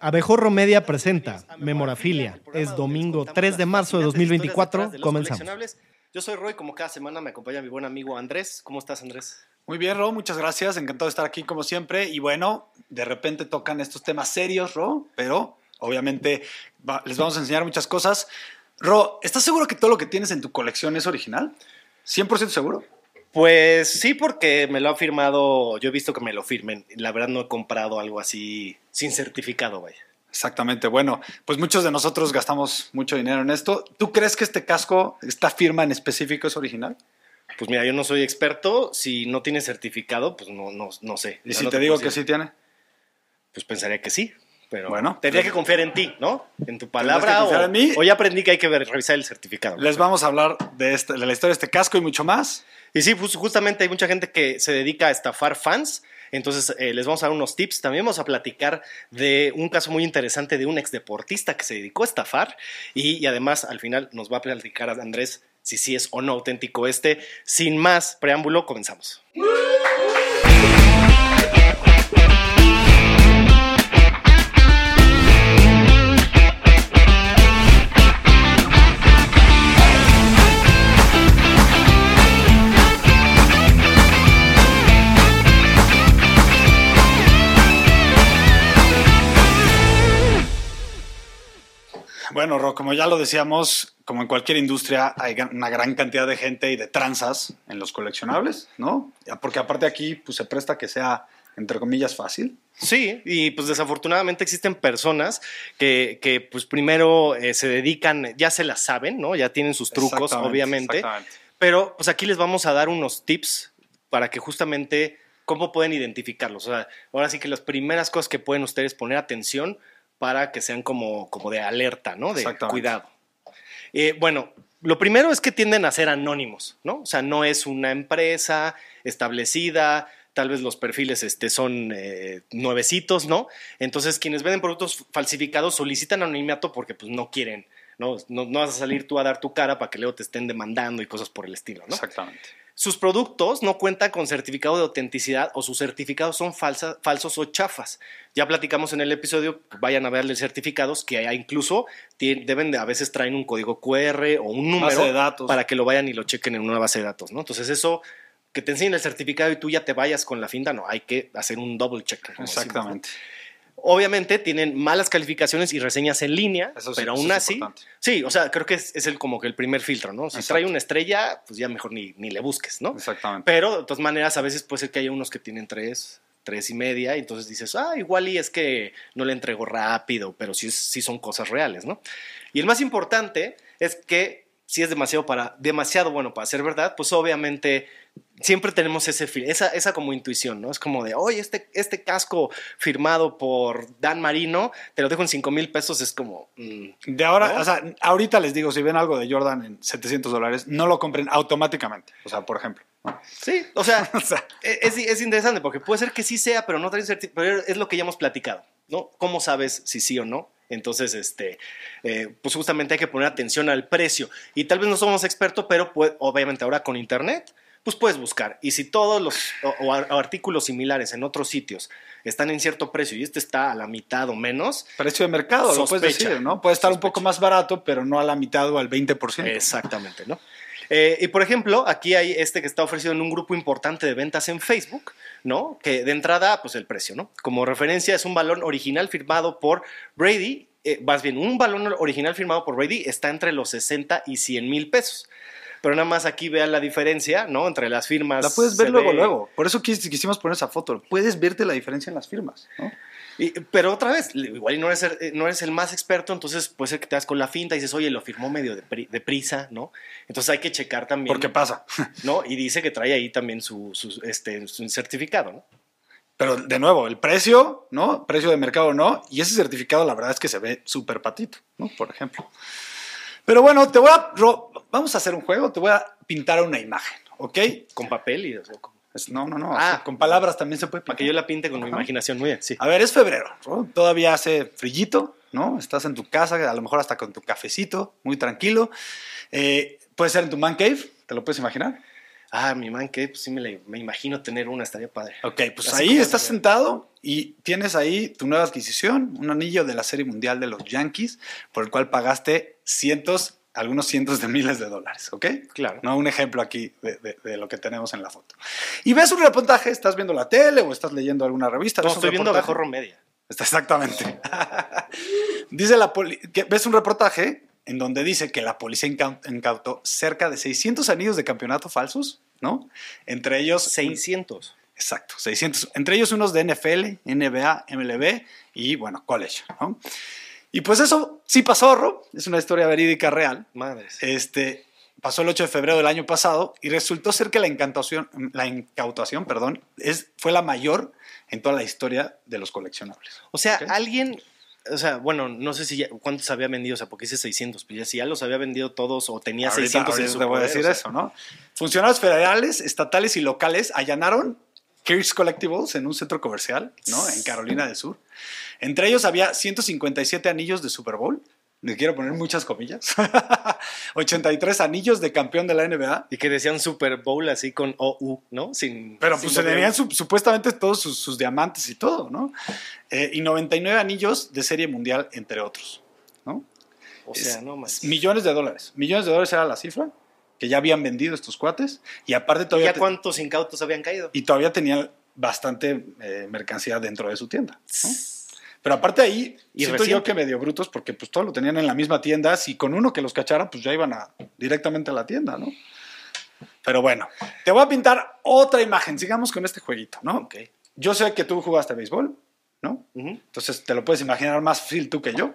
Abejorro Media presenta Memorafilia. Es domingo 3 de marzo de 2024. Comenzamos. Yo soy Roy, como cada semana me acompaña mi buen amigo Andrés. ¿Cómo estás, Andrés? Muy bien, Ro, muchas gracias. Encantado de estar aquí como siempre. Y bueno, de repente tocan estos temas serios, Ro, pero obviamente les vamos a enseñar muchas cosas. Ro, ¿estás seguro que todo lo que tienes en tu colección es original? ¿100% seguro? Pues sí, porque me lo ha firmado, yo he visto que me lo firmen. La verdad no he comprado algo así sin certificado, vaya. Exactamente, bueno, pues muchos de nosotros gastamos mucho dinero en esto. ¿Tú crees que este casco, esta firma en específico es original? Pues mira, yo no soy experto, si no tiene certificado, pues no, no, no sé. ¿Y si te, digo que sí tiene? Pues pensaría que sí, pero bueno, tendría que confiar en ti, ¿no? En tu palabra. o, en mí. ya aprendí que hay que revisar el certificado. Les vamos a hablar de, este, de la historia de este casco y mucho más. Y sí, pues justamente hay mucha gente que se dedica a estafar fans. Entonces, eh, les vamos a dar unos tips. También vamos a platicar de un caso muy interesante de un exdeportista que se dedicó a estafar. Y, además, al final, nos va a platicar Andrés si sí es o no auténtico este. Sin más preámbulo, comenzamos. Bueno, Ro, como ya lo decíamos, como en cualquier industria hay una gran cantidad de gente y de tranzas en los coleccionables, ¿no? Porque aparte aquí pues, se presta que sea, entre comillas, fácil. Sí, y pues desafortunadamente existen personas que, que pues primero eh, se dedican, ya se las saben, ¿no? Ya tienen sus trucos, obviamente. Pero pues aquí les vamos a dar unos tips para que justamente cómo pueden identificarlos. O sea, ahora sí que las primeras cosas que pueden ustedes poner atención para que sean como, como de alerta, ¿no? De cuidado. Eh, bueno, lo primero es que tienden a ser anónimos, ¿no? O sea, no es una empresa establecida, tal vez los perfiles este, son eh, nuevecitos, ¿no? Entonces, quienes venden productos falsificados solicitan anonimato porque pues no quieren, ¿no? ¿no? No vas a salir tú a dar tu cara para que luego te estén demandando y cosas por el estilo, ¿no? Exactamente. Sus productos no cuentan con certificado de autenticidad o sus certificados son falsos o chafas. Ya platicamos en el episodio, vayan a verle certificados que incluso deben de, a veces traen un código QR o un número de datos. para que lo vayan y lo chequen en una base de datos, ¿no? Entonces eso que te enseñen el certificado y tú ya te vayas con la finta, no, hay que hacer un double check. Exactamente. Obviamente tienen malas calificaciones y reseñas en línea, pero aún así. Sí, o sea, creo que es, el, como que el primer filtro, ¿no? Si trae una estrella, pues ya mejor ni, ni le busques, ¿no? Exactamente. Pero de todas maneras, a veces puede ser que haya unos que tienen tres, tres y media, y entonces dices, ah, igual y es que no le entrego rápido, pero sí, sí son cosas reales, ¿no? Y el más importante es que si es demasiado, para, demasiado bueno para ser verdad, pues obviamente siempre tenemos ese esa, esa como intuición, ¿no? Es como de, oye, este, este casco firmado por Dan Marino, te lo dejo en 5 mil pesos, es como... Mm, de ahora, o sea, ahorita les digo, si ven algo de Jordan en 700 dólares, no lo compren automáticamente, o sea, por ejemplo. Sí, o sea, e, es, es, interesante porque puede ser que sí sea, pero no trae pero es lo que ya hemos platicado, ¿no? ¿Cómo sabes si sí o no? Entonces, este, eh, pues justamente hay que poner atención al precio. Y tal vez no somos expertos, pero obviamente ahora con Internet, pues puedes buscar. Y si todos los o, artículos similares en otros sitios están en cierto precio y este está a la mitad o menos. Precio de mercado, lo puedes decir, ¿no? Puede estar un poco más barato, pero no a la mitad o al 20%. Exactamente, ¿no? Eh, y por ejemplo, aquí hay este que está ofrecido en un grupo importante de ventas en Facebook, ¿no? Que de entrada, pues el precio, ¿no? Como referencia es un balón original firmado por Brady, eh, más bien, un balón original firmado por Brady está entre los 60 y 100 mil pesos pero nada más aquí vean la diferencia, ¿no? Entre las firmas. La puedes ver luego, luego. Por eso quisimos poner esa foto. Puedes verte la diferencia en las firmas, ¿no? Pero otra vez, igual no eres, no eres el más experto, entonces puede ser que te das con la finta y dices, oye, lo firmó medio de, prisa, ¿no? Entonces hay que checar también. ¿Por qué pasa? ¿No? Y dice que trae ahí también su, este, su certificado, ¿no? Pero de nuevo, el precio, ¿no? Precio de mercado no. Y ese certificado, la verdad es que se ve súper patito, ¿no? Por ejemplo. Pero bueno, te voy a. Vamos a hacer un juego, te voy a pintar una imagen, ¿ok? Con papel y. No, no, no. Ah, con palabras también se puede Para que yo la pinte con mi imaginación, muy bien, sí. A ver, es febrero, todavía hace frillito, ¿no? Estás en tu casa, a lo mejor hasta con tu cafecito, muy tranquilo. Eh, puede ser en tu man cave, ¿te lo puedes imaginar? Ah, mi man que pues sí me, me, imagino tener una, estaría padre. Ok, pues ahí estás sentado y tienes ahí tu nueva adquisición, un anillo de la Serie Mundial de los Yankees, por el cual pagaste cientos, algunos cientos de miles de dólares, ¿ok? Claro. No un ejemplo aquí de, de, lo que tenemos en la foto. Y ves un reportaje, estás viendo la tele o estás leyendo alguna revista. No, estoy viendo Mejor Media. Está exactamente. Dice la poli que ves un reportaje en donde dice que la policía incautó cerca de 600 anillos de campeonato falsos, ¿no? Entre ellos... 600. Exacto, 600. Entre ellos unos de NFL, NBA, MLB y, bueno, college, ¿no? Y pues eso sí pasó, Rob. Es una historia verídica real. Madres. Este, pasó el 8 de febrero del año pasado y resultó ser que la, incautación, la incautación perdón, es, fue la mayor en toda la historia de los coleccionables. O sea, alguien o sea, bueno, no sé si ya, cuántos había vendido, o sea, porque hice 600, pero si ya los había vendido todos o tenía 600 en te voy a decir eso, ¿no? Funcionarios federales, estatales y locales allanaron Kirsch Collectibles en un centro comercial, ¿no? En Carolina del Sur. Entre ellos había 157 anillos de Super Bowl, le quiero poner muchas comillas, 83 anillos de campeón de la NBA. Y que decían Super Bowl así con OU, ¿no? Sin, Pero pues se tenían supuestamente todos sus, diamantes y todo, ¿no? Eh, y 99 anillos de serie mundial, entre otros, ¿no? O sea, no más. Millones de dólares. Millones de dólares era la cifra que ya habían vendido estos cuates. Y aparte todavía... ¿Ya cuántos incautos habían caído? Y todavía tenían bastante eh, mercancía dentro de su tienda, ¿no? Pero aparte ahí, y siento yo que medio brutos porque pues todo lo tenían en la misma tienda. Si con uno que los cachara, pues ya iban a, directamente a la tienda, ¿no? Pero bueno, te voy a pintar otra imagen. Sigamos con este jueguito, ¿no? Okay. Yo sé que tú jugaste béisbol, ¿no? Entonces te lo puedes imaginar más fácil tú que yo.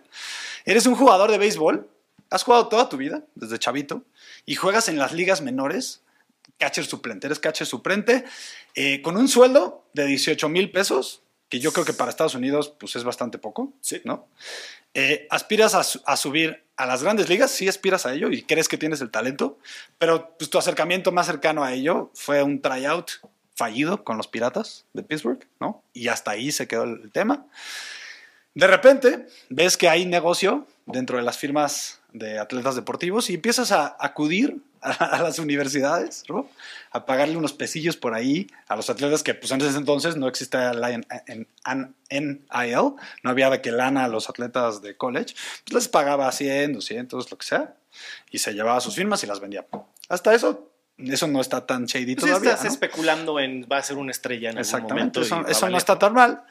Eres un jugador de béisbol, has jugado toda tu vida, desde chavito, y juegas en las ligas menores, catcher suplente, eres catcher suplente, eh, con un sueldo de 18 mil pesos que yo creo que para Estados Unidos pues es bastante poco, sí. ¿no? Eh, ¿Aspiras a, subir a las grandes ligas? Sí aspiras a ello y crees que tienes el talento, pero pues, tu acercamiento más cercano a ello fue un tryout fallido con los Piratas de Pittsburgh, ¿no? Y hasta ahí se quedó el tema. De repente ves que hay negocio dentro de las firmas de atletas deportivos y empiezas a acudir a, las universidades, ¿no? a pagarle unos pesillos por ahí a los atletas que pues en ese entonces no existía la en, NIL, no había de que lana a los atletas de college, pues les pagaba 100, 200, lo que sea, y se llevaba sus firmas y las vendía. Hasta eso eso no está tan shady pues todavía. Estás especulando en va a ser una estrella en algún momento. Eso, eso no está tan mal.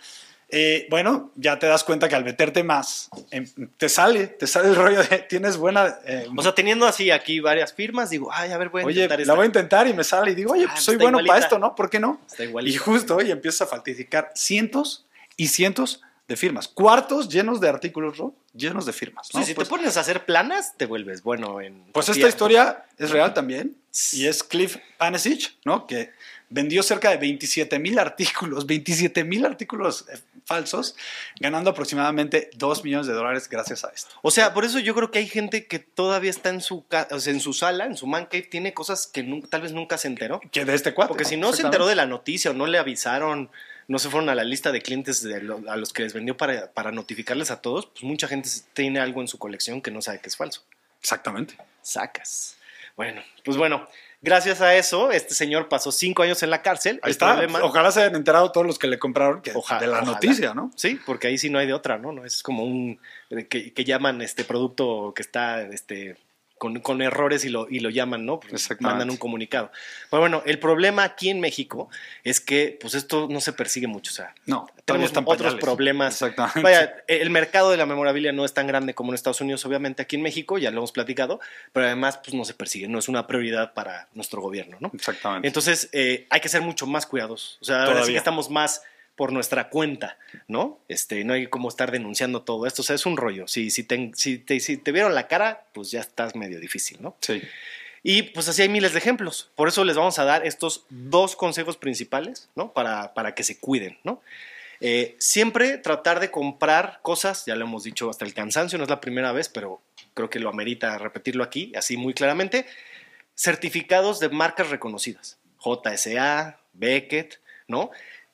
Eh, bueno, ya te das cuenta que al meterte más, em, te sale, te sale el rollo de tienes buena. Eh, o sea, teniendo así aquí varias firmas, digo, ay, a ver, voy a oye, intentar. la voy a intentar y me sale y digo, oye, pues ah, soy bueno para esto, ¿no? ¿Por qué no? Está y justo, hoy empiezas a falsificar cientos y cientos de firmas, cuartos llenos de artículos, ¿no? llenos de firmas. ¿no? si te pues pones a hacer planas, te vuelves bueno en. Pues esta historia es real también y es Cliff Panesic, ¿no? Que vendió cerca de 27 mil artículos, 27 mil artículos eh, falsos, ganando aproximadamente 2 millones de dólares gracias a esto. O sea, por eso yo creo que hay gente que todavía está en su, en su sala, en su man cave, tiene cosas que tal vez nunca se enteró. Que de este cuadro. Porque si no se enteró de la noticia o no le avisaron, no se fueron a la lista de clientes a los que les vendió para, para notificarles a todos, pues mucha gente tiene algo en su colección que no sabe que es falso. Exactamente. Sacas. Bueno, pues bueno, Gracias a eso, este señor pasó cinco años en la cárcel. Ahí está. Ojalá se hayan enterado todos los que le compraron de la noticia, ¿no? Sí, porque ahí sí no hay de otra, ¿no? no es como un que, que llaman este producto que está este con, errores y lo, y lo llaman, ¿no? Pues mandan un comunicado. Pero bueno, el problema aquí en México es que pues esto no se persigue mucho, o sea, no, tenemos otros problemas. Exactamente. Vaya, el mercado de la memorabilia no es tan grande como en Estados Unidos, obviamente aquí en México, ya lo hemos platicado, pero además pues no se persigue, no es una prioridad para nuestro gobierno, ¿no? Exactamente. Entonces eh, hay que ser mucho más cuidadosos, o sea, ahora sí que estamos más por nuestra cuenta, ¿no? Este, no hay como estar denunciando todo esto, o sea, es un rollo. Si, si, te, si, te, vieron la cara, pues ya estás medio difícil, ¿no? Sí. Y pues así hay miles de ejemplos. Por eso les vamos a dar estos dos consejos principales, ¿no? Para, para que se cuiden, ¿no? Eh, siempre tratar de comprar cosas, ya lo hemos dicho hasta el cansancio, no es la primera vez, pero creo que lo amerita repetirlo aquí, así muy claramente, certificados de marcas reconocidas, JSA, Beckett, ¿no?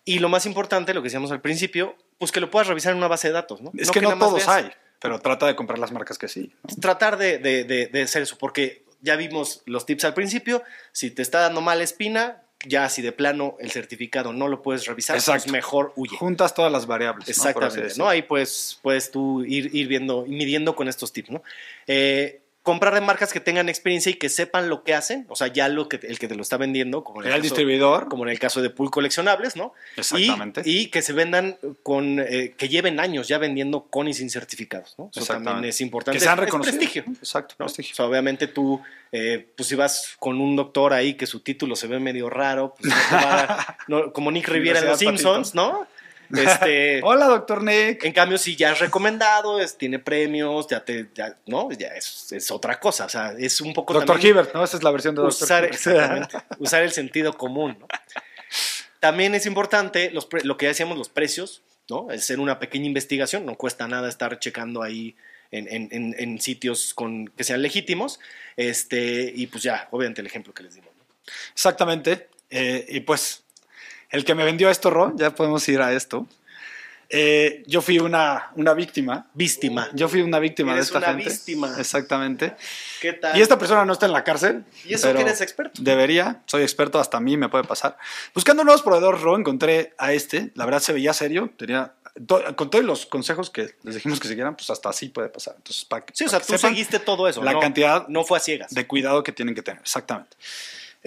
Y lo más importante, lo que decíamos al principio, pues que lo puedas revisar en una base de datos, ¿no? Es que, no todos hay, pero trata de comprar las marcas que sí. Tratar de, de, de, hacer eso, porque ya vimos los tips al principio. Si te está dando mala espina, ya si de plano el certificado no lo puedes revisar, pues mejor huye. Juntas todas las variables. Exactamente, ¿no? Ahí pues puedes tú ir, ir viendo, midiendo con estos tips, ¿no? Eh, comprar de marcas que tengan experiencia y que sepan lo que hacen, o sea, ya lo que el que te lo está vendiendo, como en el, distribuidor, como en el caso de Pool Coleccionables, ¿no? Exactamente. Y, que se vendan con, eh, que lleven años ya vendiendo con y sin certificados, ¿no? Eso también es importante. Que sean reconocidos. prestigio. Exacto, prestigio. O sea, obviamente tú, eh, pues si vas con un doctor ahí que su título se ve medio raro, pues como Nick Riviera en Los Simpsons, ¿no? Este, Hola, doctor Nick. En cambio, si ya es recomendado, es, tiene premios, ya te, ¿no? Ya es, otra cosa. O sea, es un poco. Doctor Hibbert, ¿no? Esa es la versión de usar, Exactamente. usar el sentido común, ¿no? También es importante lo que ya decíamos, los precios, ¿no? Hacer una pequeña investigación, no cuesta nada estar checando ahí en, sitios con, que sean legítimos. Este, y pues ya, obviamente, el ejemplo que les dimos. Exactamente. Eh, y pues el que me vendió esto, Ro, ya podemos ir a esto. Eh, yo fui una, una víctima. Víctima. Yo fui una víctima de esta una gente. víctima. Exactamente. ¿Qué tal? Y esta persona no está en la cárcel. ¿Y eso que eres experto? Debería. Soy experto, hasta a mí me puede pasar. Buscando nuevos proveedores, Ro, encontré a este. La verdad se veía serio. Tenía con todos los consejos que les dijimos que siguieran, pues hasta así puede pasar. Entonces, para, sí, o sea, tú seguiste todo eso. La cantidad. No fue a ciegas. De cuidado que tienen que tener, exactamente.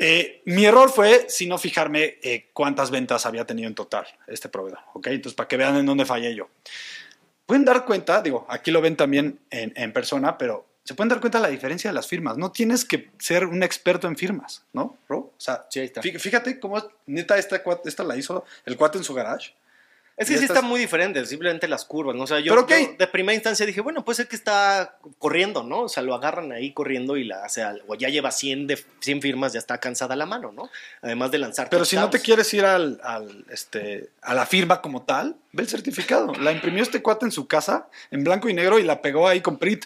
Eh, mi error fue si no fijarme eh, cuántas ventas había tenido en total este proveedor, ¿ok? Entonces, para que vean en dónde fallé yo. Pueden dar cuenta, digo, aquí lo ven también en, persona, pero se pueden dar cuenta de la diferencia de las firmas. No tienes que ser un experto en firmas, ¿no, O sea, fíjate cómo neta esta, esta la hizo el cuate en su garage. Es que sí está muy diferente, simplemente las curvas, ¿no? O sea, yo, de primera instancia dije, bueno, puede ser que está corriendo, ¿no? O sea, lo agarran ahí corriendo y la hace, o ya lleva 100, de, 100 firmas, ya está cansada la mano, ¿no? Además de lanzar. Pero si no te quieres ir al, este, a la firma como tal, ve el certificado. La imprimió este cuate en su casa, en blanco y negro, y la pegó ahí con PRIT.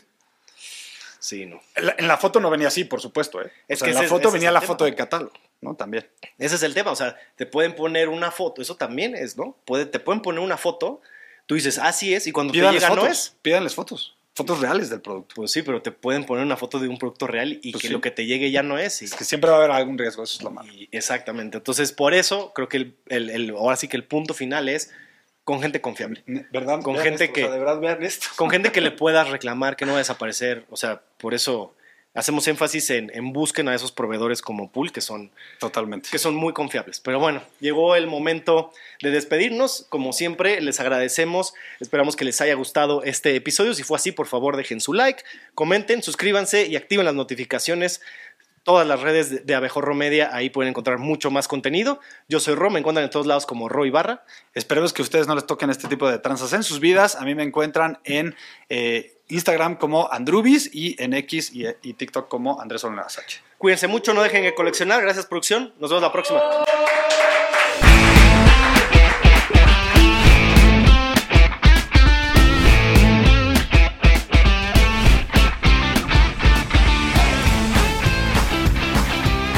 Sí, no. En la, foto no venía así, por supuesto, ¿eh? Es que en la foto venía la foto de catálogo. ¿No? También. Ese es el tema, o sea, te pueden poner una foto, eso también es, ¿no? Puede, te pueden poner una foto, tú dices, así es, y cuando te llega no es. Pídanles fotos, fotos reales del producto. Pues sí, pero te pueden poner una foto de un producto real y pues que lo que te llegue ya no es. Es que siempre va a haber algún riesgo, eso es lo malo. exactamente, entonces por eso creo que el, el, ahora sí que el punto final es con gente confiable. ¿Verdad? Con gente que... de verdad, vean esto. Con gente que le puedas reclamar, que no va a desaparecer, o sea, por eso hacemos énfasis en, en busquen a esos proveedores como Pool, que son, Totalmente. que son muy confiables. Pero bueno, llegó el momento de despedirnos. Como siempre, les agradecemos. Esperamos que les haya gustado este episodio. Si fue así, por favor, dejen su like, comenten, suscríbanse y activen las notificaciones todas las redes de Abejorro Media, ahí pueden encontrar mucho más contenido. Yo soy Ro, me encuentran en todos lados como Roy Barra. Esperemos que ustedes no les toquen este tipo de tranzas en sus vidas. A mí me encuentran en eh, Instagram como Andrubis y en X y, TikTok como Andrés Olnaras Cuídense mucho, no dejen de coleccionar. Gracias, producción. Nos vemos la próxima.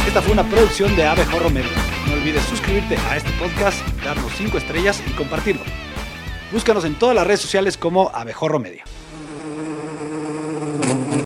Esta fue una producción de Abejorro Media. No olvides suscribirte a este podcast, darnos 5 estrellas y compartirlo. Búscanos en todas las redes sociales como Abejorro Media.